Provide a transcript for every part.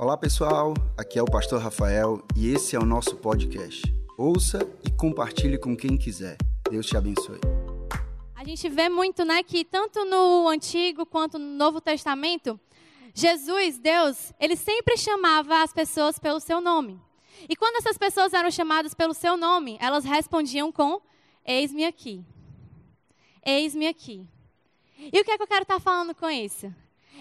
Olá pessoal, aqui é o Pastor Rafael e esse é o nosso podcast. Ouça e compartilhe com quem quiser. Deus te abençoe. A gente vê muito, né, que tanto no Antigo quanto no Novo Testamento, Jesus, Deus, ele sempre chamava as pessoas pelo seu nome. E quando essas pessoas eram chamadas pelo seu nome, elas respondiam com: Eis-me aqui. Eis-me aqui. E o que é que eu quero estar falando com isso?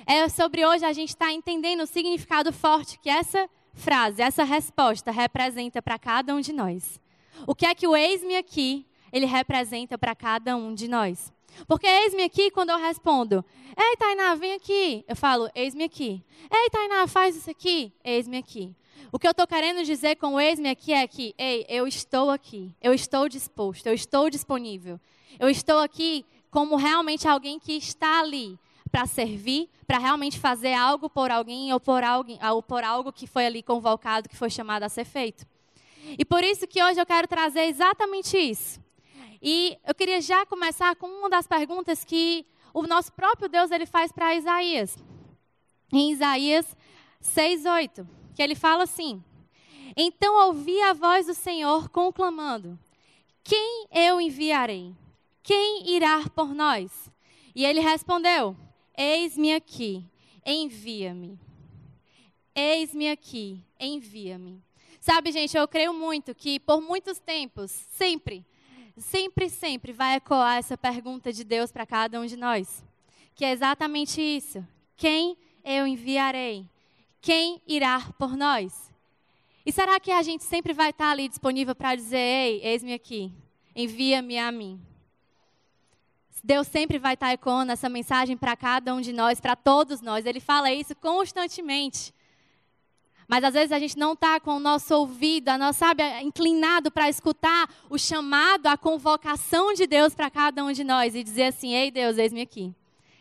É sobre hoje a gente estar entendendo o significado forte que essa frase, essa resposta representa para cada um de nós. O que é que o eis-me aqui, ele representa para cada um de nós. Porque eis-me aqui quando eu respondo, ei Tainá, vem aqui. Eu falo, eis-me aqui. Ei Tainá, faz isso aqui. Eis-me aqui. O que eu estou querendo dizer com eis-me aqui é que, ei, eu estou aqui. Eu estou disposto, eu estou disponível. Eu estou aqui como realmente alguém que está ali para servir, para realmente fazer algo por alguém ou por, alguém, ou por algo que foi ali convocado, que foi chamado a ser feito. E por isso que hoje eu quero trazer exatamente isso. E eu queria já começar com uma das perguntas que o nosso próprio Deus ele faz para Isaías. Em Isaías 6:8, que ele fala assim: Então ouvi a voz do Senhor conclamando: Quem eu enviarei? Quem irá por nós? E ele respondeu: Eis-me aqui, envia-me. Eis-me aqui, envia-me. Sabe, gente, eu creio muito que por muitos tempos, sempre, sempre, sempre vai ecoar essa pergunta de Deus para cada um de nós. Que é exatamente isso: quem eu enviarei? Quem irá por nós? E será que a gente sempre vai estar ali disponível para dizer: ei, eis-me aqui, envia-me a mim? Deus sempre vai estar ecoando essa mensagem para cada um de nós, para todos nós. Ele fala isso constantemente. Mas às vezes a gente não está com o nosso ouvido, a nossa, sabe, inclinado para escutar o chamado, a convocação de Deus para cada um de nós e dizer assim: Ei Deus, eis-me aqui,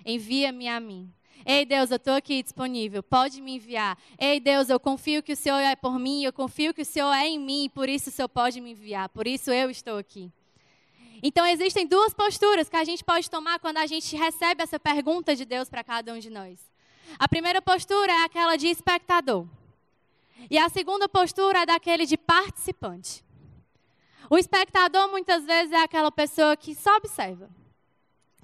envia-me a mim. Ei Deus, eu estou aqui disponível, pode me enviar. Ei Deus, eu confio que o Senhor é por mim, eu confio que o Senhor é em mim, por isso o Senhor pode me enviar, por isso eu estou aqui. Então, existem duas posturas que a gente pode tomar quando a gente recebe essa pergunta de Deus para cada um de nós. A primeira postura é aquela de espectador. E a segunda postura é daquele de participante. O espectador, muitas vezes, é aquela pessoa que só observa.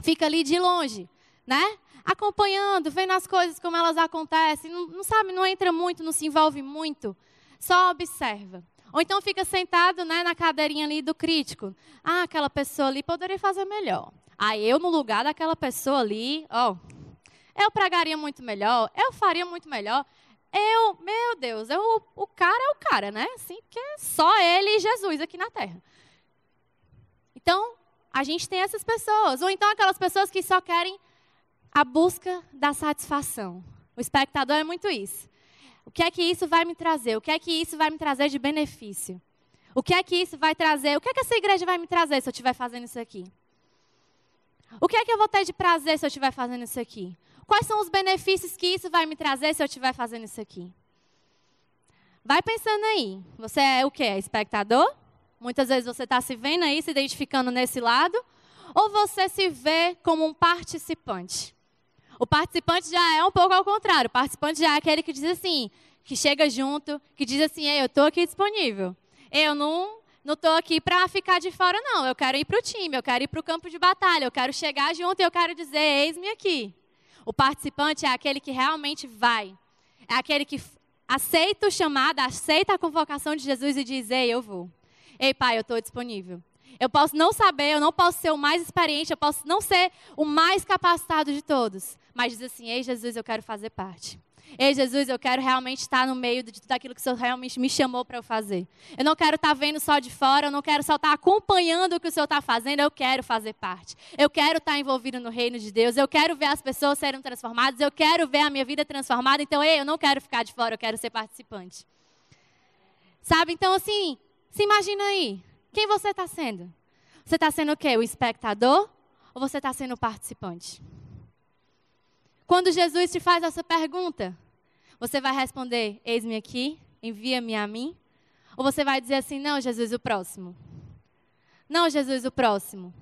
Fica ali de longe, né? Acompanhando, vendo as coisas como elas acontecem. Não, não sabe, não entra muito, não se envolve muito. Só observa. Ou então fica sentado né, na cadeirinha ali do crítico. Ah, aquela pessoa ali poderia fazer melhor. Aí ah, eu, no lugar daquela pessoa ali, ó, eu pregaria muito melhor, eu faria muito melhor. Eu, meu Deus, eu, o cara é o cara, né? Assim, que é só ele e Jesus aqui na terra. Então, a gente tem essas pessoas. Ou então aquelas pessoas que só querem a busca da satisfação. O espectador é muito isso. O que é que isso vai me trazer? O que é que isso vai me trazer de benefício? O que é que isso vai trazer? O que é que essa igreja vai me trazer se eu estiver fazendo isso aqui? O que é que eu vou ter de prazer se eu estiver fazendo isso aqui? Quais são os benefícios que isso vai me trazer se eu estiver fazendo isso aqui? Vai pensando aí. Você é o quê? É espectador? Muitas vezes você está se vendo aí, se identificando nesse lado. Ou você se vê como um participante? O participante já é um pouco ao contrário. O participante já é aquele que diz assim, que chega junto, que diz assim, Ei, eu estou aqui disponível. Eu não não estou aqui para ficar de fora, não. Eu quero ir para o time, eu quero ir para o campo de batalha, eu quero chegar junto e eu quero dizer, eis-me aqui. O participante é aquele que realmente vai. É aquele que aceita o chamado, aceita a convocação de Jesus e diz, ei, eu vou. Ei, pai, eu estou disponível. Eu posso não saber, eu não posso ser o mais experiente, eu posso não ser o mais capacitado de todos. Mas diz assim: Ei, Jesus, eu quero fazer parte. Ei, Jesus, eu quero realmente estar no meio de tudo aquilo que o Senhor realmente me chamou para eu fazer. Eu não quero estar vendo só de fora, eu não quero só estar acompanhando o que o Senhor está fazendo, eu quero fazer parte. Eu quero estar envolvido no reino de Deus, eu quero ver as pessoas serem transformadas, eu quero ver a minha vida transformada. Então, ei, eu não quero ficar de fora, eu quero ser participante. Sabe? Então, assim, se imagina aí. Quem você está sendo? Você está sendo o quê? O espectador ou você está sendo o participante? Quando Jesus te faz essa pergunta, você vai responder: Eis-me aqui, envia-me a mim? Ou você vai dizer assim: Não, Jesus, o próximo. Não, Jesus, o próximo.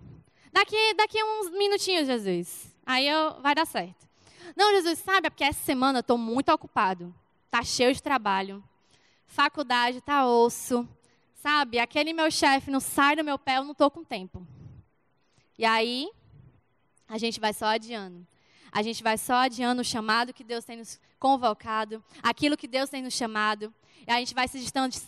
Daqui, daqui uns minutinhos, Jesus. Aí eu, vai dar certo. Não, Jesus, sabe, é porque essa semana eu estou muito ocupado. tá cheio de trabalho. Faculdade tá osso. Sabe, aquele meu chefe não sai do meu pé, eu não tô com tempo. E aí, a gente vai só adiando. A gente vai só adiando o chamado que Deus tem nos convocado, aquilo que Deus tem nos chamado. E a gente vai se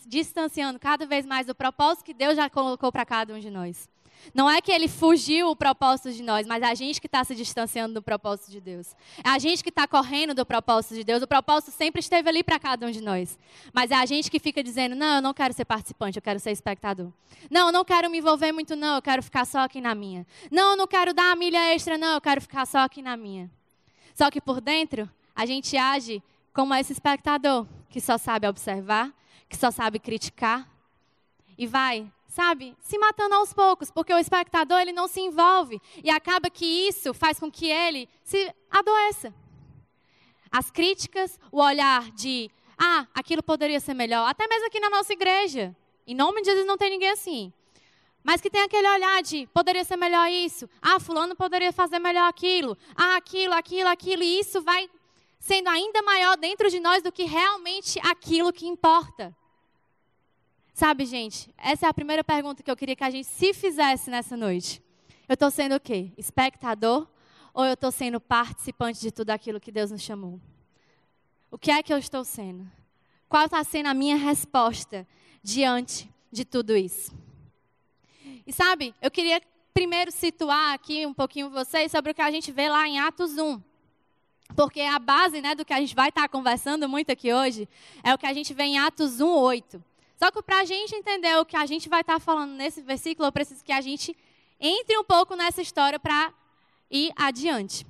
distanciando cada vez mais do propósito que Deus já colocou para cada um de nós. Não é que ele fugiu o propósito de nós, mas é a gente que está se distanciando do propósito de Deus. É a gente que está correndo do propósito de Deus. O propósito sempre esteve ali para cada um de nós. Mas é a gente que fica dizendo: não, eu não quero ser participante, eu quero ser espectador. Não, eu não quero me envolver muito, não, eu quero ficar só aqui na minha. Não, eu não quero dar a milha extra, não, eu quero ficar só aqui na minha. Só que por dentro, a gente age como esse espectador que só sabe observar, que só sabe criticar e vai sabe, se matando aos poucos, porque o espectador ele não se envolve e acaba que isso faz com que ele se adoeça. As críticas, o olhar de, ah, aquilo poderia ser melhor, até mesmo aqui na nossa igreja. Em nome de Jesus não tem ninguém assim. Mas que tem aquele olhar de, poderia ser melhor isso, ah, fulano poderia fazer melhor aquilo, ah, aquilo, aquilo, aquilo, e isso vai sendo ainda maior dentro de nós do que realmente aquilo que importa. Sabe, gente, essa é a primeira pergunta que eu queria que a gente se fizesse nessa noite. Eu estou sendo o quê? Espectador ou eu estou sendo participante de tudo aquilo que Deus nos chamou? O que é que eu estou sendo? Qual está sendo a minha resposta diante de tudo isso? E sabe, eu queria primeiro situar aqui um pouquinho vocês sobre o que a gente vê lá em Atos 1. Porque a base né, do que a gente vai estar conversando muito aqui hoje é o que a gente vê em Atos 1, 8. Só que para a gente entender o que a gente vai estar tá falando nesse versículo, eu preciso que a gente entre um pouco nessa história para ir adiante.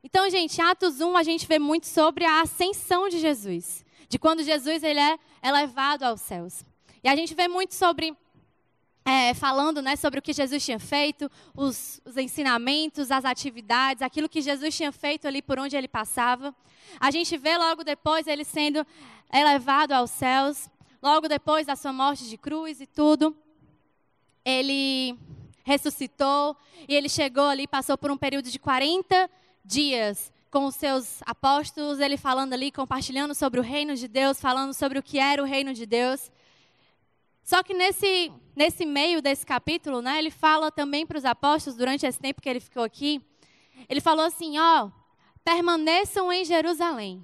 Então, gente, Atos 1 a gente vê muito sobre a ascensão de Jesus, de quando Jesus ele é elevado aos céus. E a gente vê muito sobre é, falando né, sobre o que Jesus tinha feito, os, os, ensinamentos, as atividades, aquilo que Jesus tinha feito ali por onde ele passava. A gente vê logo depois ele sendo elevado aos céus logo depois da sua morte de cruz e tudo, ele ressuscitou e ele chegou ali, passou por um período de 40 dias com os seus apóstolos, ele falando ali, compartilhando sobre o reino de Deus, falando sobre o que era o reino de Deus. Só que nesse, nesse meio desse capítulo, né, ele fala também para os apóstolos, durante esse tempo que ele ficou aqui, ele falou assim: ó, permaneçam em Jerusalém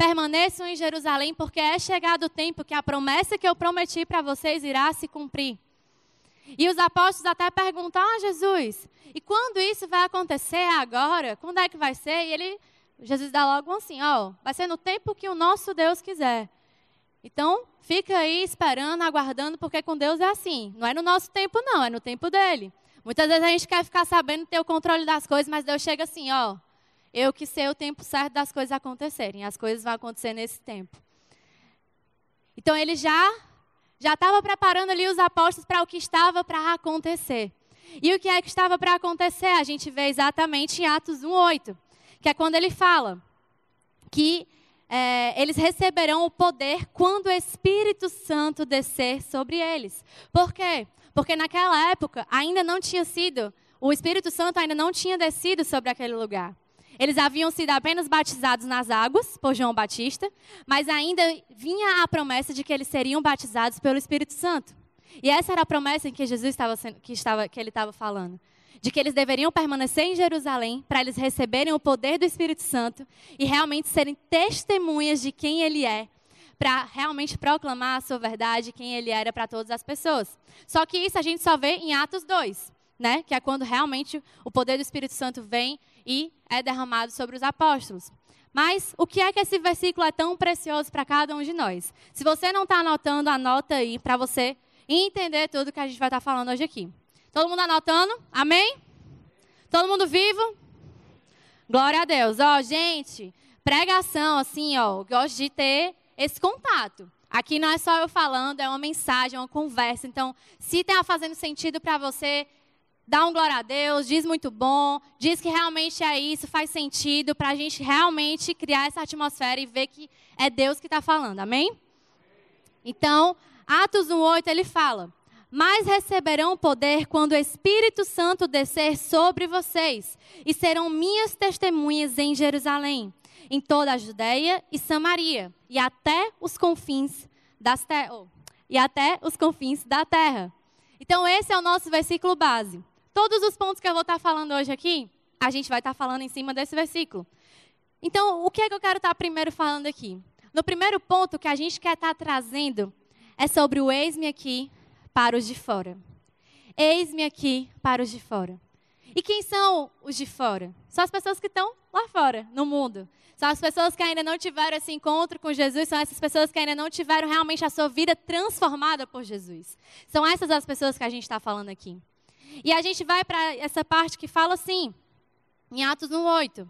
permaneçam em Jerusalém, porque é chegado o tempo que a promessa que eu prometi para vocês irá se cumprir. E os apóstolos até perguntam: Ah, Jesus, e quando isso vai acontecer agora? Quando é que vai ser? E ele, Jesus dá logo assim: Ó, vai ser no tempo que o nosso Deus quiser. Então, fica aí esperando, aguardando, porque com Deus é assim. Não é no nosso tempo, não, é no tempo dele. Muitas vezes a gente quer ficar sabendo ter o controle das coisas, mas Deus chega assim: Ó, eu que sei o tempo certo das coisas acontecerem. As coisas vão acontecer nesse tempo. Então ele já já estava preparando ali os apóstolos para o que estava para acontecer. E o que é que estava para acontecer? A gente vê exatamente em Atos 1:8, que é quando ele fala que é, eles receberão o poder quando o Espírito Santo descer sobre eles. Por quê? Porque naquela época ainda não tinha sido, o Espírito Santo ainda não tinha descido sobre aquele lugar. Eles haviam sido apenas batizados nas águas por João Batista, mas ainda vinha a promessa de que eles seriam batizados pelo Espírito Santo. E essa era a promessa em que Jesus estava que, estava, que ele estava falando. De que eles deveriam permanecer em Jerusalém para eles receberem o poder do Espírito Santo e realmente serem testemunhas de quem ele é, para realmente proclamar a sua verdade, quem ele era para todas as pessoas. Só que isso a gente só vê em Atos 2, né? que é quando realmente o poder do Espírito Santo vem e é derramado sobre os apóstolos. Mas o que é que esse versículo é tão precioso para cada um de nós? Se você não está anotando, anota aí para você entender tudo que a gente vai estar tá falando hoje aqui. Todo mundo anotando? Amém? Todo mundo vivo? Glória a Deus. Ó, gente, pregação, assim, ó, gosto de ter esse contato. Aqui não é só eu falando, é uma mensagem, é uma conversa. Então, se está fazendo sentido para você, dá um glória a Deus, diz muito bom, diz que realmente é isso, faz sentido, para a gente realmente criar essa atmosfera e ver que é Deus que está falando, amém? Então, Atos 1,8 ele fala: Mas receberão poder quando o Espírito Santo descer sobre vocês, e serão minhas testemunhas em Jerusalém, em toda a Judéia e Samaria, e até os confins das ter... Oh, e até os confins da terra. Então esse é o nosso versículo base. Todos os pontos que eu vou estar falando hoje aqui, a gente vai estar falando em cima desse versículo. Então, o que é que eu quero estar primeiro falando aqui? No primeiro ponto que a gente quer estar trazendo é sobre o eis-me aqui para os de fora. Eis-me aqui para os de fora. E quem são os de fora? São as pessoas que estão lá fora, no mundo. São as pessoas que ainda não tiveram esse encontro com Jesus, são essas pessoas que ainda não tiveram realmente a sua vida transformada por Jesus. São essas as pessoas que a gente está falando aqui. E a gente vai para essa parte que fala assim, em Atos 1,8.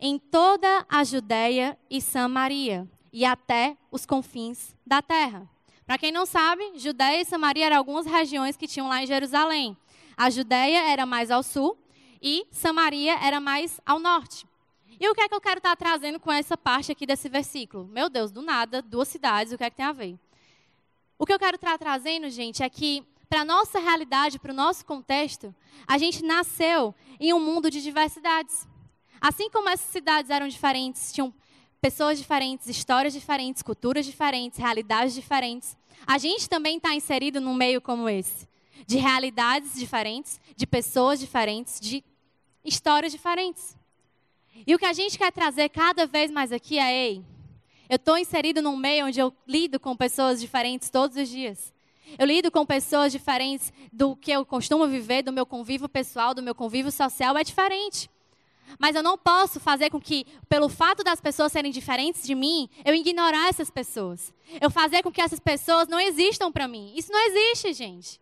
Em toda a Judéia e Samaria, e até os confins da terra. Para quem não sabe, Judéia e Samaria eram algumas regiões que tinham lá em Jerusalém. A Judéia era mais ao sul e Samaria era mais ao norte. E o que é que eu quero estar trazendo com essa parte aqui desse versículo? Meu Deus, do nada, duas cidades, o que é que tem a ver? O que eu quero estar trazendo, gente, é que para a nossa realidade, para o nosso contexto, a gente nasceu em um mundo de diversidades. Assim como essas cidades eram diferentes, tinham pessoas diferentes, histórias diferentes, culturas diferentes, realidades diferentes, a gente também está inserido num meio como esse de realidades diferentes, de pessoas diferentes, de histórias diferentes. E o que a gente quer trazer cada vez mais aqui é: ei, eu estou inserido num meio onde eu lido com pessoas diferentes todos os dias. Eu lido com pessoas diferentes do que eu costumo viver, do meu convívio pessoal, do meu convívio social, é diferente. Mas eu não posso fazer com que, pelo fato das pessoas serem diferentes de mim, eu ignorar essas pessoas. Eu fazer com que essas pessoas não existam para mim. Isso não existe, gente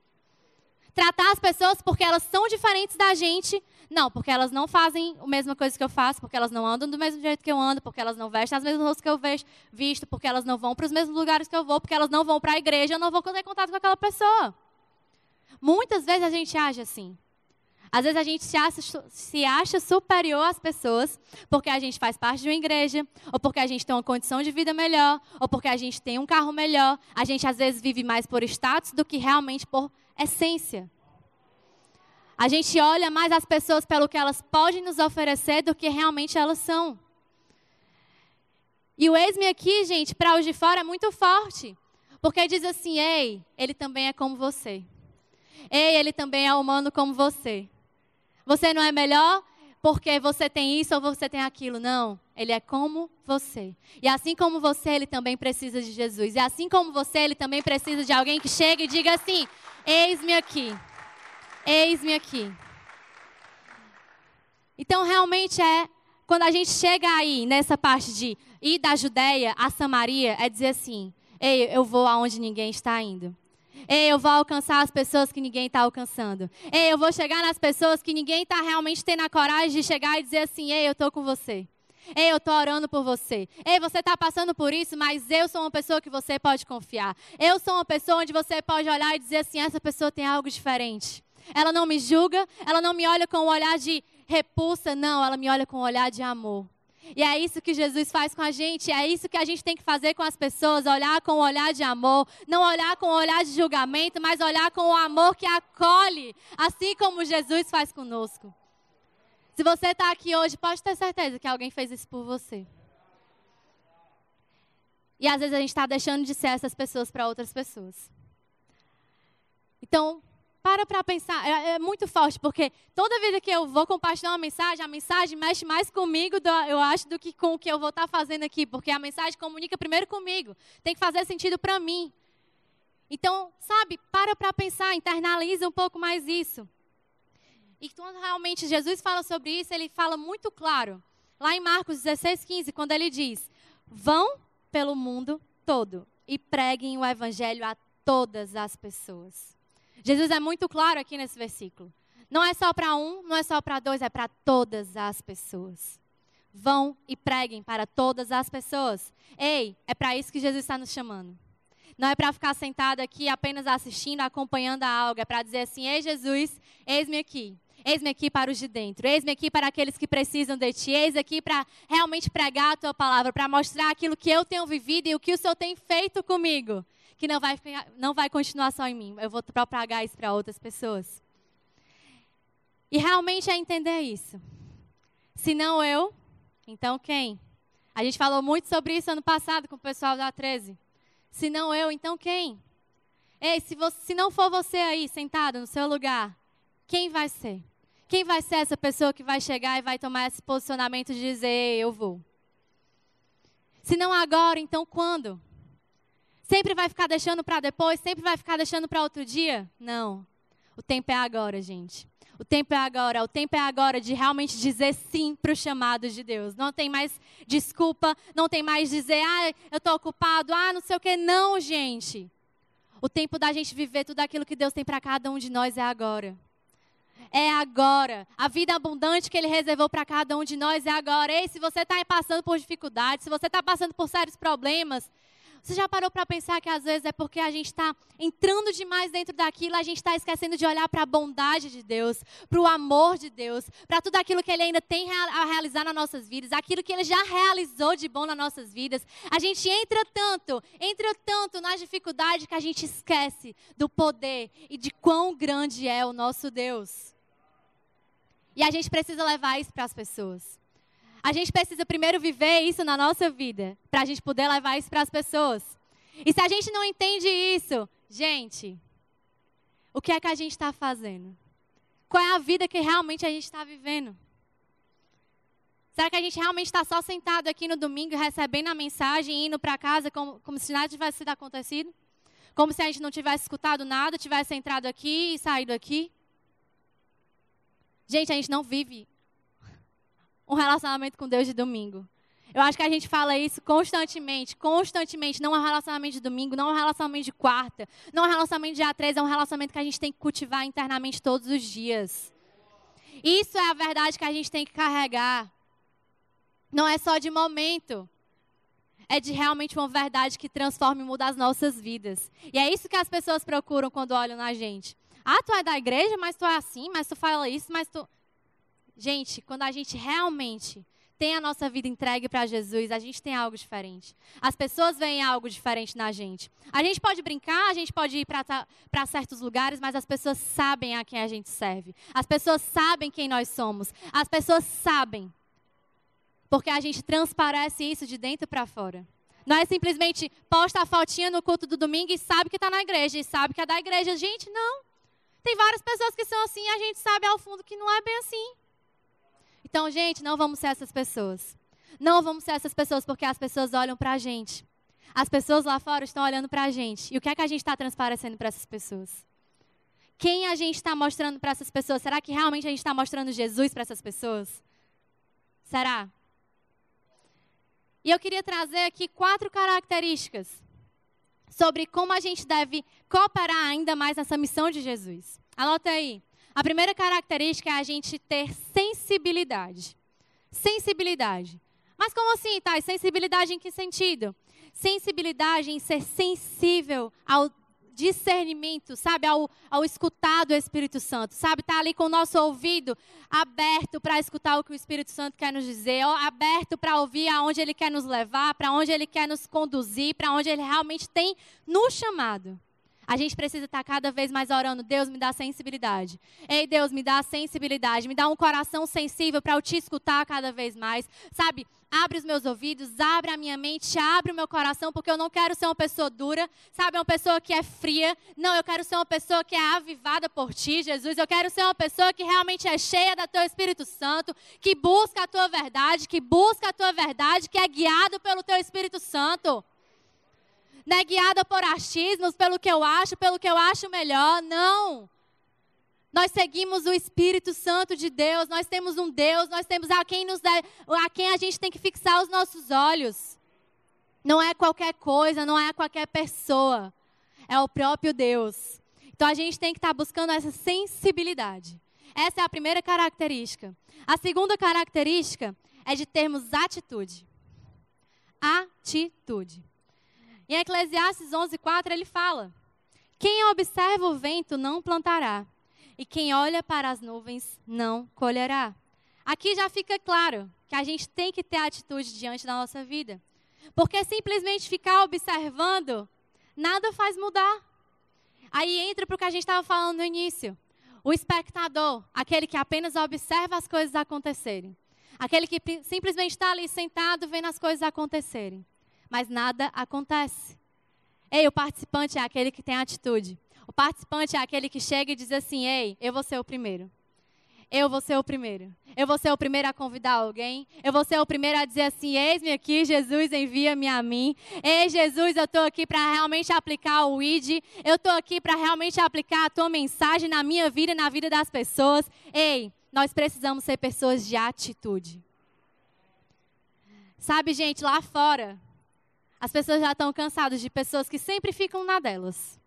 tratar as pessoas porque elas são diferentes da gente. Não, porque elas não fazem a mesma coisa que eu faço, porque elas não andam do mesmo jeito que eu ando, porque elas não vestem as mesmas roupas que eu vejo, visto, porque elas não vão para os mesmos lugares que eu vou, porque elas não vão para a igreja, eu não vou ter contato com aquela pessoa. Muitas vezes a gente age assim. Às vezes a gente se acha, se acha, superior às pessoas porque a gente faz parte de uma igreja, ou porque a gente tem uma condição de vida melhor, ou porque a gente tem um carro melhor. A gente às vezes vive mais por status do que realmente por essência. A gente olha mais as pessoas pelo que elas podem nos oferecer do que realmente elas são. E o ex-me aqui, gente, para os de fora é muito forte. Porque diz assim: ei, ele também é como você. Ei, ele também é humano como você. Você não é melhor porque você tem isso ou você tem aquilo. Não. Ele é como você. E assim como você, ele também precisa de Jesus. E assim como você, ele também precisa de alguém que chegue e diga assim: Eis-me aqui. Eis-me aqui. Então, realmente é. Quando a gente chega aí, nessa parte de ir da Judéia a Samaria, é dizer assim: Ei, eu vou aonde ninguém está indo. Ei, eu vou alcançar as pessoas que ninguém está alcançando. Ei, eu vou chegar nas pessoas que ninguém está realmente tendo a coragem de chegar e dizer assim: Ei, eu estou com você. Ei, eu estou orando por você. Ei, você está passando por isso, mas eu sou uma pessoa que você pode confiar. Eu sou uma pessoa onde você pode olhar e dizer assim: essa pessoa tem algo diferente. Ela não me julga, ela não me olha com um olhar de repulsa, não, ela me olha com um olhar de amor. E é isso que Jesus faz com a gente, é isso que a gente tem que fazer com as pessoas, olhar com um olhar de amor, não olhar com um olhar de julgamento, mas olhar com o amor que acolhe, assim como Jesus faz conosco. Se você está aqui hoje, pode ter certeza que alguém fez isso por você. E às vezes a gente está deixando de ser essas pessoas para outras pessoas. Então, para para pensar. É, é, muito forte, porque toda vida que eu vou compartilhar uma mensagem, a mensagem mexe mais comigo, do, eu acho, do que com o que eu vou estar tá fazendo aqui. Porque a mensagem comunica primeiro comigo. Tem que fazer sentido para mim. Então, sabe, para para pensar, internaliza um pouco mais isso. E quando realmente Jesus fala sobre isso, ele fala muito claro. Lá em Marcos 16, 15, quando ele diz: Vão pelo mundo todo e preguem o evangelho a todas as pessoas. Jesus é muito claro aqui nesse versículo. Não é só para um, não é só para dois, é para todas as pessoas. Vão e preguem para todas as pessoas. Ei, é para isso que Jesus está nos chamando. Não é para ficar sentado aqui apenas assistindo, acompanhando algo. É para dizer assim: Ei, Jesus, eis-me aqui. Eis-me aqui para os de dentro. Eis-me aqui para aqueles que precisam de ti. Eis aqui para realmente pregar a tua palavra, para mostrar aquilo que eu tenho vivido e o que o Senhor tem feito comigo. Que não vai, não vai continuar só em mim. Eu vou propagar isso para outras pessoas. E realmente é entender isso. Se não eu, então quem? A gente falou muito sobre isso ano passado com o pessoal da 13. Se não eu, então quem? Ei, se, você, se não for você aí sentado no seu lugar, quem vai ser? Quem vai ser essa pessoa que vai chegar e vai tomar esse posicionamento de dizer, eu vou? Se não agora, então quando? Sempre vai ficar deixando para depois? Sempre vai ficar deixando para outro dia? Não. O tempo é agora, gente. O tempo é agora. O tempo é agora de realmente dizer sim para o chamado de Deus. Não tem mais desculpa, não tem mais dizer, ah, eu estou ocupado, ah, não sei o quê. Não, gente. O tempo da gente viver tudo aquilo que Deus tem para cada um de nós é agora. É agora. A vida abundante que Ele reservou para cada um de nós é agora. Ei, se você está passando por dificuldades, se você está passando por sérios problemas, você já parou para pensar que às vezes é porque a gente está entrando demais dentro daquilo, a gente está esquecendo de olhar para a bondade de Deus, para o amor de Deus, para tudo aquilo que Ele ainda tem a realizar nas nossas vidas, aquilo que Ele já realizou de bom nas nossas vidas. A gente entra tanto, entra tanto nas dificuldades que a gente esquece do poder e de quão grande é o nosso Deus. E a gente precisa levar isso para as pessoas. A gente precisa primeiro viver isso na nossa vida, para a gente poder levar isso para as pessoas. E se a gente não entende isso, gente, o que é que a gente está fazendo? Qual é a vida que realmente a gente está vivendo? Será que a gente realmente está só sentado aqui no domingo, recebendo a mensagem e indo para casa como, como se nada tivesse sido acontecido? Como se a gente não tivesse escutado nada, tivesse entrado aqui e saído aqui? Gente, a gente não vive um relacionamento com Deus de domingo. Eu acho que a gente fala isso constantemente, constantemente. Não é um relacionamento de domingo, não é um relacionamento de quarta, não é um relacionamento de A3, é um relacionamento que a gente tem que cultivar internamente todos os dias. Isso é a verdade que a gente tem que carregar. Não é só de momento. É de realmente uma verdade que transforma e muda as nossas vidas. E é isso que as pessoas procuram quando olham na gente. Ah, tu é da igreja, mas tu é assim, mas tu fala isso, mas tu. Gente, quando a gente realmente tem a nossa vida entregue para Jesus, a gente tem algo diferente. As pessoas veem algo diferente na gente. A gente pode brincar, a gente pode ir para certos lugares, mas as pessoas sabem a quem a gente serve. As pessoas sabem quem nós somos. As pessoas sabem. Porque a gente transparece isso de dentro para fora. Não é simplesmente posta a fotinha no culto do domingo e sabe que está na igreja, e sabe que é da igreja. Gente, não. Tem várias pessoas que são assim e a gente sabe ao fundo que não é bem assim. Então, gente, não vamos ser essas pessoas. Não vamos ser essas pessoas porque as pessoas olham para a gente. As pessoas lá fora estão olhando para a gente. E o que é que a gente está transparecendo para essas pessoas? Quem a gente está mostrando para essas pessoas? Será que realmente a gente está mostrando Jesus para essas pessoas? Será? E eu queria trazer aqui quatro características sobre como a gente deve cooperar ainda mais nessa missão de Jesus. Anota aí. A primeira característica é a gente ter sensibilidade. Sensibilidade. Mas como assim, tá? Sensibilidade em que sentido? Sensibilidade em ser sensível ao discernimento, sabe, ao, ao escutar do Espírito Santo, sabe, tá ali com o nosso ouvido aberto para escutar o que o Espírito Santo quer nos dizer, aberto para ouvir aonde Ele quer nos levar, para onde Ele quer nos conduzir, para onde Ele realmente tem nos chamado. A gente precisa estar cada vez mais orando. Deus, me dá sensibilidade. Ei, Deus, me dá sensibilidade. Me dá um coração sensível para eu te escutar cada vez mais. Sabe? Abre os meus ouvidos, abre a minha mente, abre o meu coração, porque eu não quero ser uma pessoa dura, sabe? Uma pessoa que é fria. Não, eu quero ser uma pessoa que é avivada por ti, Jesus. Eu quero ser uma pessoa que realmente é cheia do teu Espírito Santo, que busca a tua verdade, que busca a tua verdade, que é guiado pelo teu Espírito Santo não é guiada por achismos, pelo que eu acho, pelo que eu acho melhor. Não. Nós seguimos o Espírito Santo de Deus, nós temos um Deus, nós temos a quem, nos a quem a gente tem que fixar os nossos olhos. Não é qualquer coisa, não é qualquer pessoa, é o próprio Deus. Então a gente tem que estar buscando essa sensibilidade. Essa é a primeira característica. A segunda característica é de termos atitude. Atitude. Em Eclesiastes 11:4 ele fala: Quem observa o vento não plantará, e quem olha para as nuvens não colherá. Aqui já fica claro que a gente tem que ter atitude diante da nossa vida. Porque simplesmente ficar observando, nada faz mudar. Aí entra para o que a gente estava falando no início. O espectador, aquele que apenas observa as coisas acontecerem. Aquele que simplesmente está ali sentado vendo as coisas acontecerem. Mas nada acontece. Ei, o participante é aquele que tem atitude. O participante é aquele que chega e diz assim: Ei, eu vou ser o primeiro. Eu vou ser o primeiro. Eu vou ser o primeiro a convidar alguém. Eu vou ser o primeiro a dizer assim: Eis-me aqui, Jesus, envia-me a mim. Ei, Jesus, eu estou aqui para realmente aplicar o ID. Eu estou aqui para realmente aplicar a tua mensagem na minha vida e na vida das pessoas. Ei, nós precisamos ser pessoas de atitude. Sabe, gente, lá fora, as pessoas já estão cansadas de pessoas que sempre ficam na delas.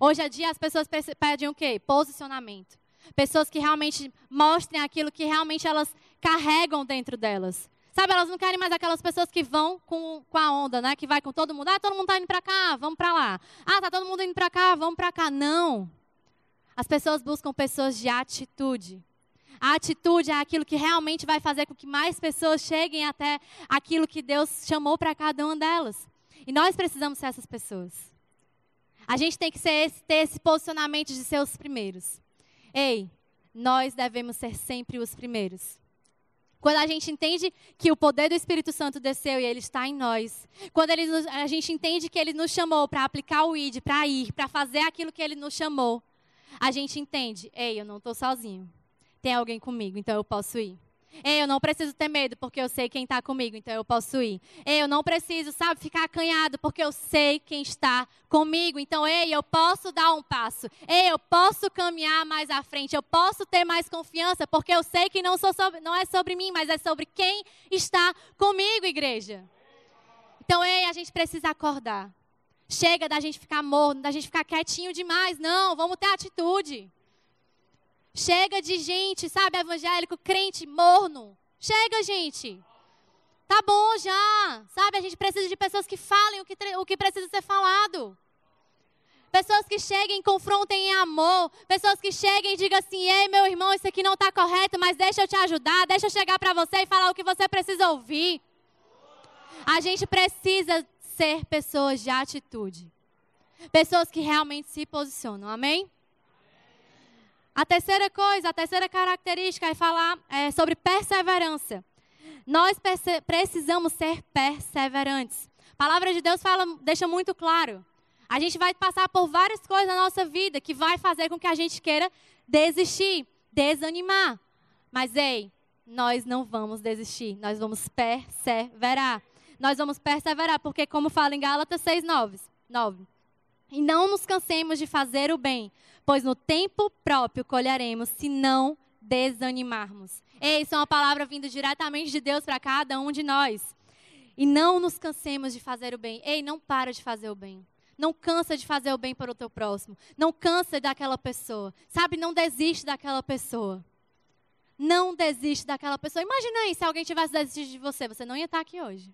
Hoje em dia as pessoas pedem o quê? Posicionamento. Pessoas que realmente mostrem aquilo que realmente elas carregam dentro delas. Sabe, elas não querem mais aquelas pessoas que vão com, com a onda, né? Que vai com todo mundo. Ah, todo mundo está indo para cá, vamos para lá. Ah, tá todo mundo indo para cá, vamos para cá. Não. As pessoas buscam pessoas de atitude. A atitude é aquilo que realmente vai fazer com que mais pessoas cheguem até aquilo que Deus chamou para cada uma delas. E nós precisamos ser essas pessoas. A gente tem que esse, ter esse posicionamento de ser os primeiros. Ei, nós devemos ser sempre os primeiros. Quando a gente entende que o poder do Espírito Santo desceu e ele está em nós, quando ele, a gente entende que ele nos chamou para aplicar o ID, para ir, para fazer aquilo que ele nos chamou, a gente entende: ei, eu não estou sozinho. Tem alguém comigo, então eu posso ir. Ei, eu não preciso ter medo, porque eu sei quem está comigo, então eu posso ir. Ei, eu não preciso, sabe, ficar acanhado, porque eu sei quem está comigo. Então, ei, eu posso dar um passo. Ei, eu posso caminhar mais à frente. Eu posso ter mais confiança, porque eu sei que não, sobre, não é sobre mim, mas é sobre quem está comigo, igreja. Então, ei, a gente precisa acordar. Chega da gente ficar morno, da gente ficar quietinho demais. Não, vamos ter atitude. Chega de gente, sabe, evangélico, crente, morno. Chega, gente. Tá bom já. Sabe, a gente precisa de pessoas que falem o que, o que precisa ser falado. Pessoas que cheguem, confrontem em amor. Pessoas que cheguem e digam assim: Ei, meu irmão, isso aqui não está correto, mas deixa eu te ajudar. Deixa eu chegar para você e falar o que você precisa ouvir. A gente precisa ser pessoas de atitude. Pessoas que realmente se posicionam. Amém? A terceira coisa, a terceira característica é falar é, sobre perseverança. Nós precisamos ser perseverantes. A palavra de Deus fala, deixa muito claro. A gente vai passar por várias coisas na nossa vida que vai fazer com que a gente queira desistir, desanimar. Mas ei, nós não vamos desistir, nós vamos perseverar. Nós vamos perseverar, porque como fala em Gálatas 6, 9, 9 e não nos cansemos de fazer o bem, pois no tempo próprio colheremos se não desanimarmos. Ei, isso é uma palavra vinda diretamente de Deus para cada um de nós. E não nos cansemos de fazer o bem. Ei, não para de fazer o bem. Não cansa de fazer o bem para o teu próximo. Não cansa daquela pessoa. Sabe, não desiste daquela pessoa. Não desiste daquela pessoa. Imagina aí se alguém tivesse desistido de você, você não ia estar aqui hoje.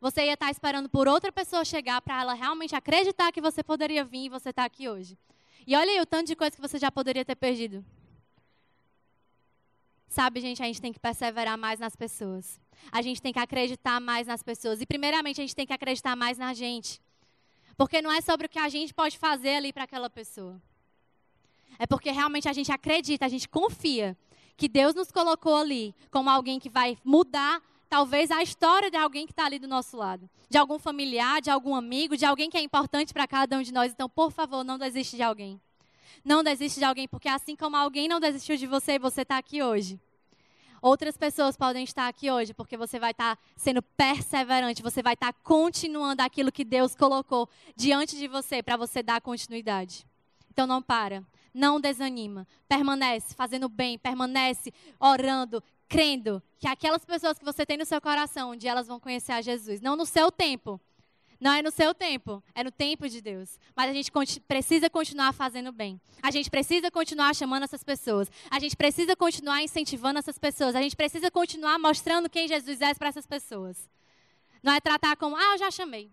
Você ia estar esperando por outra pessoa chegar para ela realmente acreditar que você poderia vir e você está aqui hoje. E olha aí o tanto de coisa que você já poderia ter perdido. Sabe, gente, a gente tem que perseverar mais nas pessoas. A gente tem que acreditar mais nas pessoas. E, primeiramente, a gente tem que acreditar mais na gente. Porque não é sobre o que a gente pode fazer ali para aquela pessoa. É porque realmente a gente acredita, a gente confia que Deus nos colocou ali como alguém que vai mudar talvez a história de alguém que está ali do nosso lado, de algum familiar, de algum amigo, de alguém que é importante para cada um de nós. Então, por favor, não desiste de alguém. Não desiste de alguém, porque assim como alguém não desistiu de você, você está aqui hoje. Outras pessoas podem estar aqui hoje, porque você vai estar tá sendo perseverante, você vai estar tá continuando aquilo que Deus colocou diante de você para você dar continuidade. Então não para, não desanima, permanece fazendo bem, permanece orando, crendo que aquelas pessoas que você tem no seu coração, um dia elas vão conhecer a Jesus. Não no seu tempo. Não é no seu tempo, é no tempo de Deus. Mas a gente precisa continuar fazendo bem. A gente precisa continuar chamando essas pessoas. A gente precisa continuar incentivando essas pessoas. A gente precisa continuar mostrando quem Jesus é para essas pessoas. Não é tratar como, ah, eu já chamei.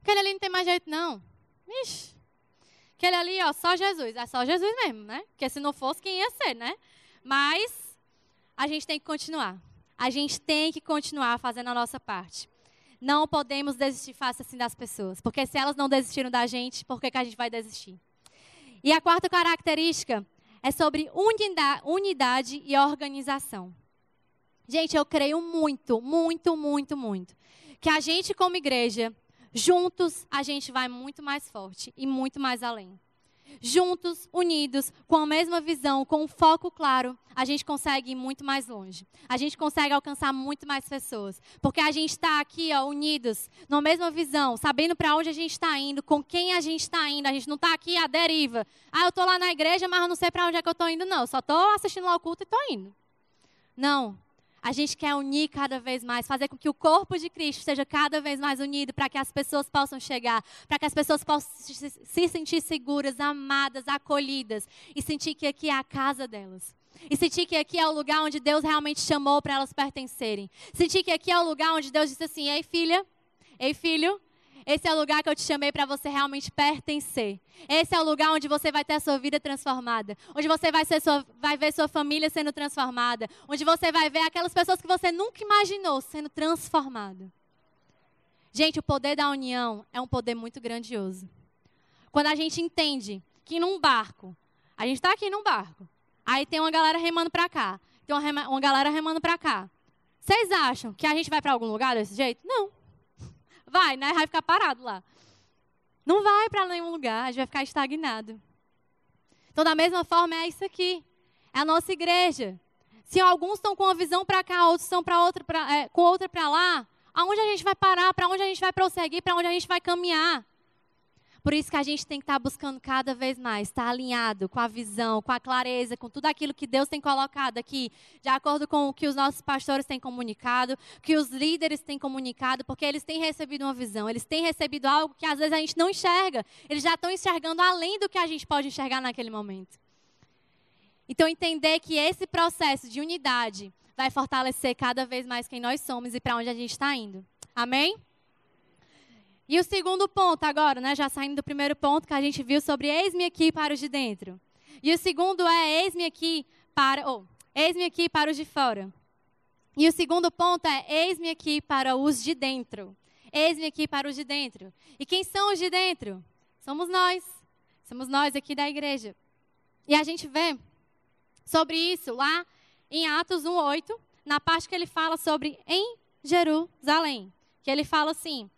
Aquele ali não tem mais jeito, não. Ixi. Aquele ali, ó, só Jesus. É só Jesus mesmo, né? Porque se não fosse, quem ia ser, né? Mas a gente tem que continuar. A gente tem que continuar fazendo a nossa parte. Não podemos desistir fácil assim das pessoas, porque se elas não desistiram da gente, por que, que a gente vai desistir? E a quarta característica é sobre unidade e organização. Gente, eu creio muito, muito, muito, muito, que a gente como igreja, juntos, a gente vai muito mais forte e muito mais além juntos, unidos, com a mesma visão, com um foco claro, a gente consegue ir muito mais longe. A gente consegue alcançar muito mais pessoas. Porque a gente está aqui, ó, unidos, na mesma visão, sabendo para onde a gente está indo, com quem a gente está indo. A gente não está aqui à deriva. Ah, eu estou lá na igreja, mas eu não sei para onde é que eu estou indo, não. só estou assistindo lá o culto e estou indo. Não. A gente quer unir cada vez mais, fazer com que o corpo de Cristo seja cada vez mais unido, para que as pessoas possam chegar, para que as pessoas possam se sentir seguras, amadas, acolhidas e sentir que aqui é a casa delas. E sentir que aqui é o lugar onde Deus realmente chamou para elas pertencerem. Sentir que aqui é o lugar onde Deus disse assim: Ei, filha, ei, filho, esse é o lugar que eu te chamei para você realmente pertencer. Esse é o lugar onde você vai ter a sua vida transformada. Onde você vai, sua, vai ver sua família sendo transformada. Onde você vai ver aquelas pessoas que você nunca imaginou sendo transformadas. Gente, o poder da união é um poder muito grandioso. Quando a gente entende que num barco, a gente está aqui num barco, aí tem uma galera remando para cá, tem uma, uma galera remando para cá. Vocês acham que a gente vai para algum lugar desse jeito? Não. Vai, né? Vai ficar parado lá. Não vai para nenhum lugar, a gente vai ficar estagnado. Então, da mesma forma, é isso aqui. É a nossa igreja. Se alguns estão com uma visão para cá, outros estão pra outra, pra, é, com outra para lá, aonde a gente vai parar? Para onde a gente vai prosseguir? Para onde a gente vai caminhar? Por isso que a gente tem que estar tá buscando cada vez mais, estar tá alinhado com a visão, com a clareza, com tudo aquilo que Deus tem colocado aqui, de acordo com o que os nossos pastores têm comunicado, que os líderes têm comunicado, porque eles têm recebido uma visão, eles têm recebido algo que às vezes a gente não enxerga. Eles já estão enxergando além do que a gente pode enxergar naquele momento. Então, entender que esse processo de unidade vai fortalecer cada vez mais quem nós somos e para onde a gente está indo. Amém? E o segundo ponto agora, né, já saindo do primeiro ponto que a gente viu sobre eis-me aqui para os de dentro. E o segundo é eis-me aqui para, oh, eis-me aqui para os de fora. E o segundo ponto é eis-me aqui para os de dentro. Eis-me aqui para os de dentro. E quem são os de dentro? Somos nós. Somos nós aqui da igreja. E a gente vê sobre isso lá em Atos 1:8, na parte que ele fala sobre em Jerusalém, que ele fala assim: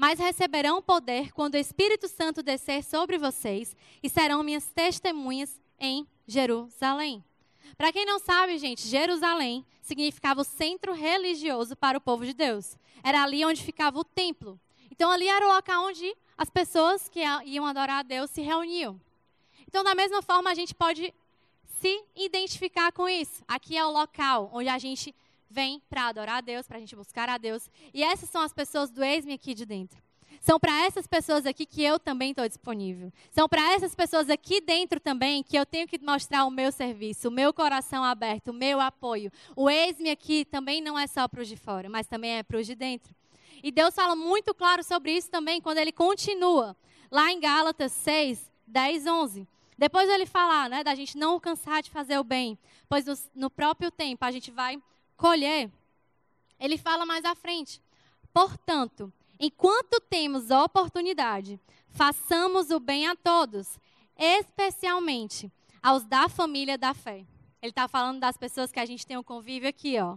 mas receberão poder quando o Espírito Santo descer sobre vocês e serão minhas testemunhas em Jerusalém. Para quem não sabe, gente, Jerusalém significava o centro religioso para o povo de Deus. Era ali onde ficava o templo. Então, ali era o local onde as pessoas que iam adorar a Deus se reuniam. Então, da mesma forma, a gente pode se identificar com isso. Aqui é o local onde a gente vem para adorar a Deus, para a gente buscar a Deus. E essas são as pessoas do ex-me aqui de dentro. São para essas pessoas aqui que eu também estou disponível. São para essas pessoas aqui dentro também que eu tenho que mostrar o meu serviço, o meu coração aberto, o meu apoio. O ex-me aqui também não é só para os de fora, mas também é para os de dentro. E Deus fala muito claro sobre isso também quando ele continua, lá em Gálatas 6, 10, 11. Depois ele fala né, da gente não cansar de fazer o bem, pois no próprio tempo a gente vai colher, ele fala mais à frente. Portanto, enquanto temos oportunidade, façamos o bem a todos, especialmente aos da família da fé. Ele está falando das pessoas que a gente tem um convívio aqui, ó.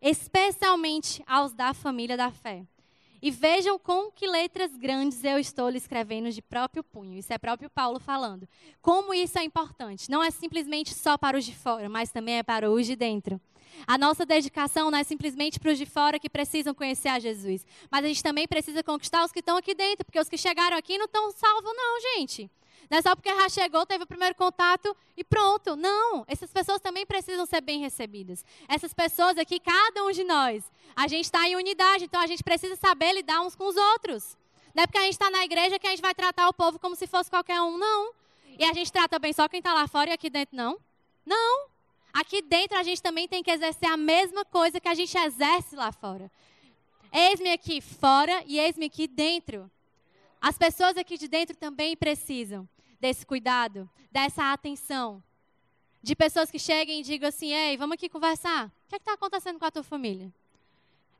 Especialmente aos da família da fé. E vejam com que letras grandes eu estou lhe escrevendo de próprio punho. Isso é próprio Paulo falando. Como isso é importante. Não é simplesmente só para os de fora, mas também é para os de dentro. A nossa dedicação não é simplesmente para os de fora que precisam conhecer a Jesus, mas a gente também precisa conquistar os que estão aqui dentro, porque os que chegaram aqui não estão salvos, não, gente. Não é só porque já chegou, teve o primeiro contato e pronto. Não, essas pessoas também precisam ser bem recebidas. Essas pessoas aqui, cada um de nós, a gente está em unidade, então a gente precisa saber lidar uns com os outros. Não é porque a gente está na igreja que a gente vai tratar o povo como se fosse qualquer um, não. E a gente trata bem só quem está lá fora e aqui dentro não. Não. Aqui dentro a gente também tem que exercer a mesma coisa que a gente exerce lá fora. Eis-me aqui fora e eis-me aqui dentro. As pessoas aqui de dentro também precisam desse cuidado, dessa atenção. De pessoas que cheguem e digam assim: Ei, vamos aqui conversar. O que é está acontecendo com a tua família?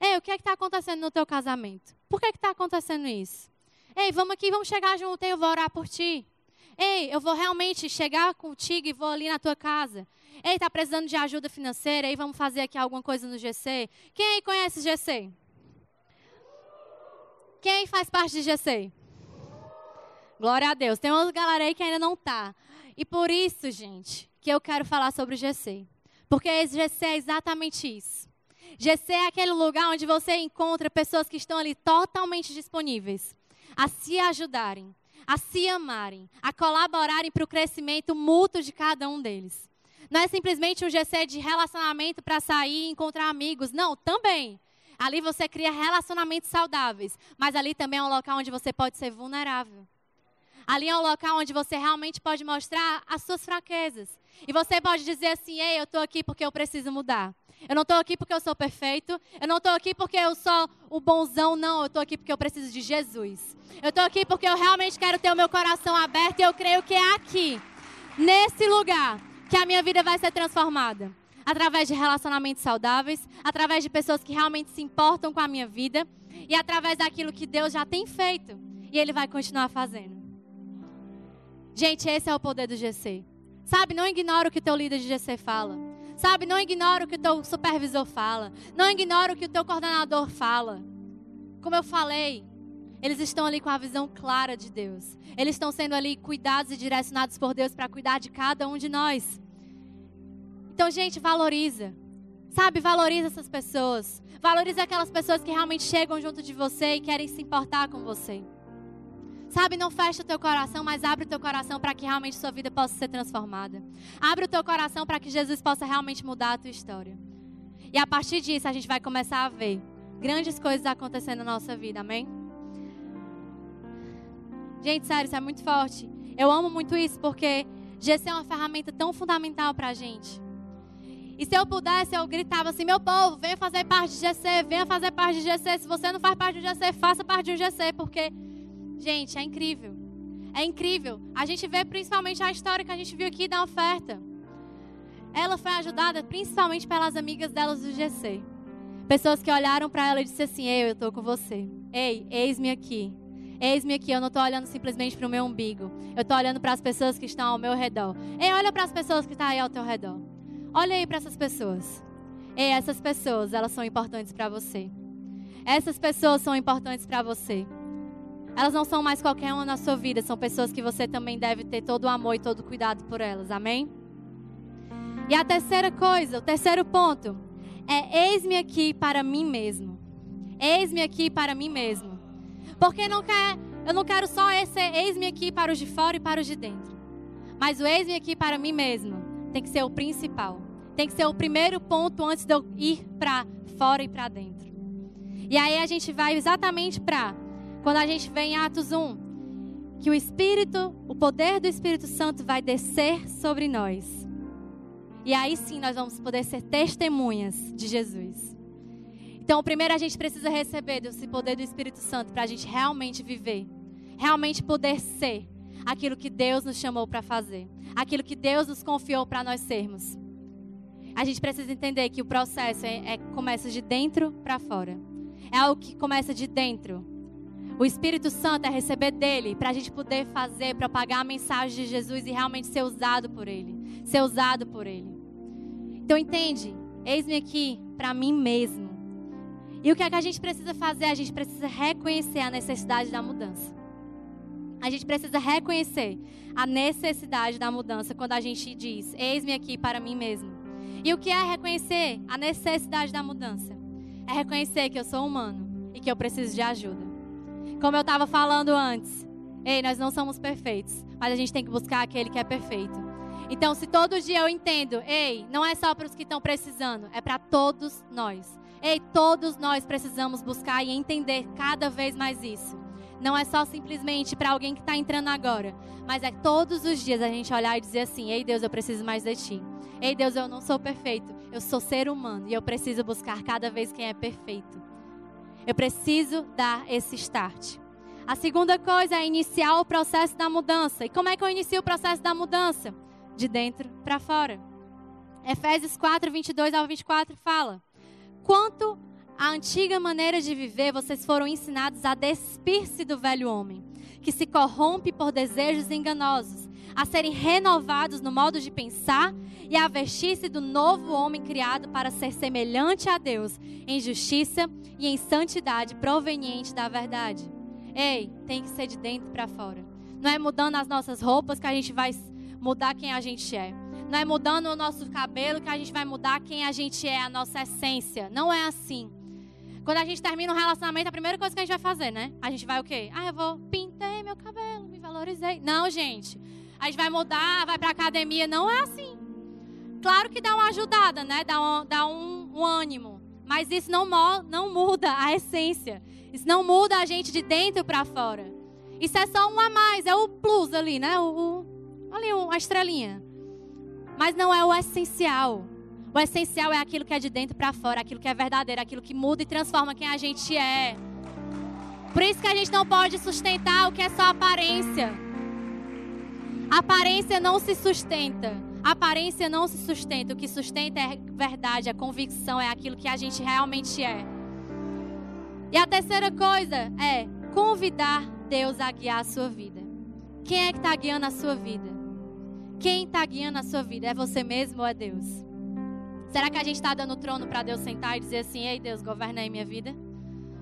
Ei, o que é está acontecendo no teu casamento? Por que está acontecendo isso? Ei, vamos aqui, vamos chegar junto, eu vou orar por ti. Ei, eu vou realmente chegar contigo e vou ali na tua casa. Ei, tá precisando de ajuda financeira? Ei, vamos fazer aqui alguma coisa no GC? Quem aí conhece GC? Quem faz parte de GC? Glória a Deus. Tem uma galera aí que ainda não tá. E por isso, gente, que eu quero falar sobre o GC. Porque esse GC é exatamente isso. GC é aquele lugar onde você encontra pessoas que estão ali totalmente disponíveis a se ajudarem, a se amarem, a colaborarem para o crescimento mútuo de cada um deles. Não é simplesmente um GC de relacionamento para sair e encontrar amigos. Não, também. Ali você cria relacionamentos saudáveis. Mas ali também é um local onde você pode ser vulnerável. Ali é um local onde você realmente pode mostrar as suas fraquezas. E você pode dizer assim: ei, eu estou aqui porque eu preciso mudar. Eu não estou aqui porque eu sou perfeito. Eu não estou aqui porque eu sou o bonzão, não. Eu estou aqui porque eu preciso de Jesus. Eu estou aqui porque eu realmente quero ter o meu coração aberto e eu creio que é aqui, nesse lugar, que a minha vida vai ser transformada. Através de relacionamentos saudáveis, através de pessoas que realmente se importam com a minha vida e através daquilo que Deus já tem feito e Ele vai continuar fazendo. Gente, esse é o poder do GC. Sabe, não ignora o que teu líder de GC fala. Sabe, não ignora o que o teu supervisor fala. Não ignora o que o teu coordenador fala. Como eu falei, eles estão ali com a visão clara de Deus. Eles estão sendo ali cuidados e direcionados por Deus para cuidar de cada um de nós. Então, gente, valoriza. Sabe, valoriza essas pessoas. Valoriza aquelas pessoas que realmente chegam junto de você e querem se importar com você. Sabe, não fecha o teu coração, mas abre o teu coração para que realmente sua vida possa ser transformada. Abre o teu coração para que Jesus possa realmente mudar a tua história. E a partir disso, a gente vai começar a ver grandes coisas acontecendo na nossa vida, amém? Gente, sério, isso é muito forte. Eu amo muito isso porque GC é uma ferramenta tão fundamental para a gente. E se eu pudesse, eu gritava assim: meu povo, venha fazer parte de GC, venha fazer parte de GC. Se você não faz parte do GC, faça parte do GC, porque Gente, é incrível. É incrível. A gente vê principalmente a história que a gente viu aqui da oferta. Ela foi ajudada principalmente pelas amigas delas do GC. Pessoas que olharam para ela e disseram assim: Ei, eu estou com você. Ei, eis-me aqui. Eis-me aqui. Eu não estou olhando simplesmente para o meu umbigo. Eu estou olhando para as pessoas que estão ao meu redor. Ei, olha para as pessoas que estão aí ao teu redor. Olha aí para essas pessoas. Ei, essas pessoas, elas são importantes para você. Essas pessoas são importantes para você. Elas não são mais qualquer uma na sua vida, são pessoas que você também deve ter todo o amor e todo o cuidado por elas. Amém? E a terceira coisa, o terceiro ponto, é eis-me aqui para mim mesmo. Eis-me aqui para mim mesmo. Porque não quer, eu não quero só esse eis-me aqui para os de fora e para os de dentro. Mas o eis-me aqui para mim mesmo tem que ser o principal. Tem que ser o primeiro ponto antes de eu ir para fora e para dentro. E aí a gente vai exatamente para quando a gente vê em Atos 1, que o Espírito, o poder do Espírito Santo vai descer sobre nós. E aí sim nós vamos poder ser testemunhas de Jesus. Então, primeiro a gente precisa receber esse poder do Espírito Santo para a gente realmente viver, realmente poder ser aquilo que Deus nos chamou para fazer, aquilo que Deus nos confiou para nós sermos. A gente precisa entender que o processo é, é começa de dentro para fora. É algo que começa de dentro o Espírito Santo é receber dele para a gente poder fazer, propagar a mensagem de Jesus e realmente ser usado por ele. Ser usado por ele. Então entende? Eis-me aqui para mim mesmo. E o que é que a gente precisa fazer? A gente precisa reconhecer a necessidade da mudança. A gente precisa reconhecer a necessidade da mudança quando a gente diz: Eis-me aqui para mim mesmo. E o que é reconhecer a necessidade da mudança? É reconhecer que eu sou humano e que eu preciso de ajuda. Como eu estava falando antes, ei, nós não somos perfeitos, mas a gente tem que buscar aquele que é perfeito. Então, se todo dia eu entendo, ei, não é só para os que estão precisando, é para todos nós. Ei, todos nós precisamos buscar e entender cada vez mais isso. Não é só simplesmente para alguém que está entrando agora, mas é todos os dias a gente olhar e dizer assim: Ei Deus, eu preciso mais de ti. Ei Deus, eu não sou perfeito, eu sou ser humano e eu preciso buscar cada vez quem é perfeito. Eu preciso dar esse start. A segunda coisa é iniciar o processo da mudança. E como é que eu inicio o processo da mudança? De dentro para fora. Efésios 4, 22 ao 24 fala: Quanto à antiga maneira de viver, vocês foram ensinados a despir-se do velho homem, que se corrompe por desejos enganosos. a serem renovados no modo de pensar e a vestir-se do novo homem criado para ser semelhante a Deus em justiça e em santidade proveniente da verdade. Ei, tem que ser de dentro para fora. Não é mudando as nossas roupas que a gente vai mudar quem a gente é. Não é mudando o nosso cabelo que a gente vai mudar quem a gente é, a nossa essência. Não é assim. Quando a gente termina um relacionamento, a primeira coisa que a gente vai fazer, né? A gente vai o quê? Ah, eu vou pintei meu cabelo, me valorizei. Não, gente. A gente vai mudar, vai pra academia. Não é assim. Claro que dá uma ajudada, né? Dá um, dá um, um ânimo. Mas isso não, não muda a essência. Isso não muda a gente de dentro para fora. Isso é só um a mais, é o plus ali, né? O, o, ali, uma estrelinha. Mas não é o essencial. O essencial é aquilo que é de dentro para fora, aquilo que é verdadeiro, aquilo que muda e transforma quem a gente é. Por isso que a gente não pode sustentar o que é só aparência. Aparência não se sustenta. Aparência não se sustenta. O que sustenta é verdade, a convicção, é aquilo que a gente realmente é. E a terceira coisa é convidar Deus a guiar a sua vida. Quem é que está guiando a sua vida? Quem está guiando a sua vida? É você mesmo ou é Deus? Será que a gente está dando trono para Deus sentar e dizer assim: Ei, Deus, governa aí minha vida?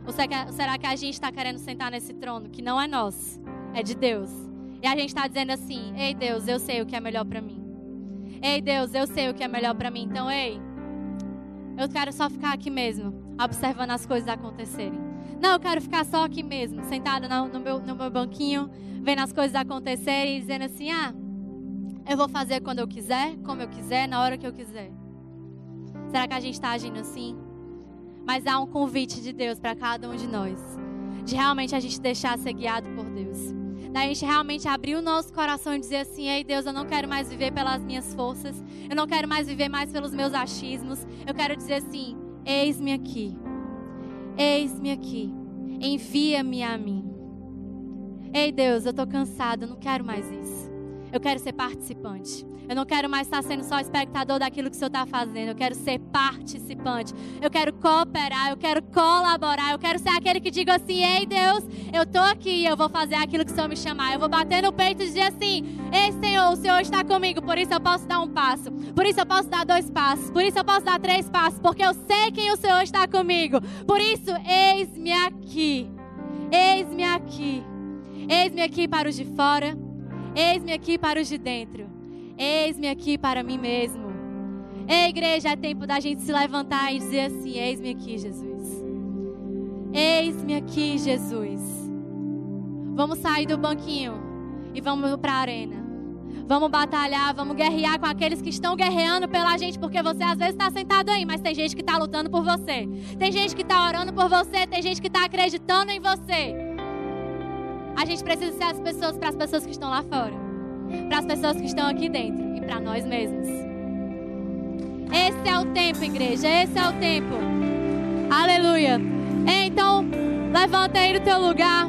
Ou será que a gente está querendo sentar nesse trono que não é nosso, é de Deus? E a gente está dizendo assim: Ei, Deus, eu sei o que é melhor para mim. Ei, Deus, eu sei o que é melhor para mim. Então, ei, eu quero só ficar aqui mesmo, observando as coisas acontecerem. Não, eu quero ficar só aqui mesmo, sentada no meu, no meu banquinho, vendo as coisas acontecerem e dizendo assim: ah, eu vou fazer quando eu quiser, como eu quiser, na hora que eu quiser. Será que a gente está agindo assim? Mas há um convite de Deus para cada um de nós, de realmente a gente deixar ser guiado por Deus. Da gente realmente abrir o nosso coração e dizer assim: Ei Deus, eu não quero mais viver pelas minhas forças, eu não quero mais viver mais pelos meus achismos. Eu quero dizer assim: Eis-me aqui, eis-me aqui, envia-me a mim. Ei Deus, eu estou cansado, eu não quero mais isso. Eu quero ser participante. Eu não quero mais estar sendo só espectador daquilo que o Senhor está fazendo. Eu quero ser participante. Eu quero cooperar. Eu quero colaborar. Eu quero ser aquele que diga assim: Ei, Deus, eu estou aqui. Eu vou fazer aquilo que o Senhor me chamar. Eu vou bater no peito e dizer assim: Ei, Senhor, o Senhor está comigo. Por isso eu posso dar um passo. Por isso eu posso dar dois passos. Por isso eu posso dar três passos. Porque eu sei quem o Senhor está comigo. Por isso, eis-me aqui. Eis-me aqui. Eis-me aqui para os de fora. Eis-me aqui para os de dentro. Eis-me aqui para mim mesmo. Ei, igreja, é tempo da gente se levantar e dizer assim: Eis-me aqui, Jesus. Eis-me aqui, Jesus. Vamos sair do banquinho e vamos para a arena. Vamos batalhar, vamos guerrear com aqueles que estão guerreando pela gente, porque você às vezes está sentado aí, mas tem gente que está lutando por você. Tem gente que está orando por você, tem gente que está acreditando em você. A gente precisa ser as pessoas para as pessoas que estão lá fora, para as pessoas que estão aqui dentro e para nós mesmos. Esse é o tempo, igreja. Esse é o tempo. Aleluia. Então, levanta aí do teu lugar.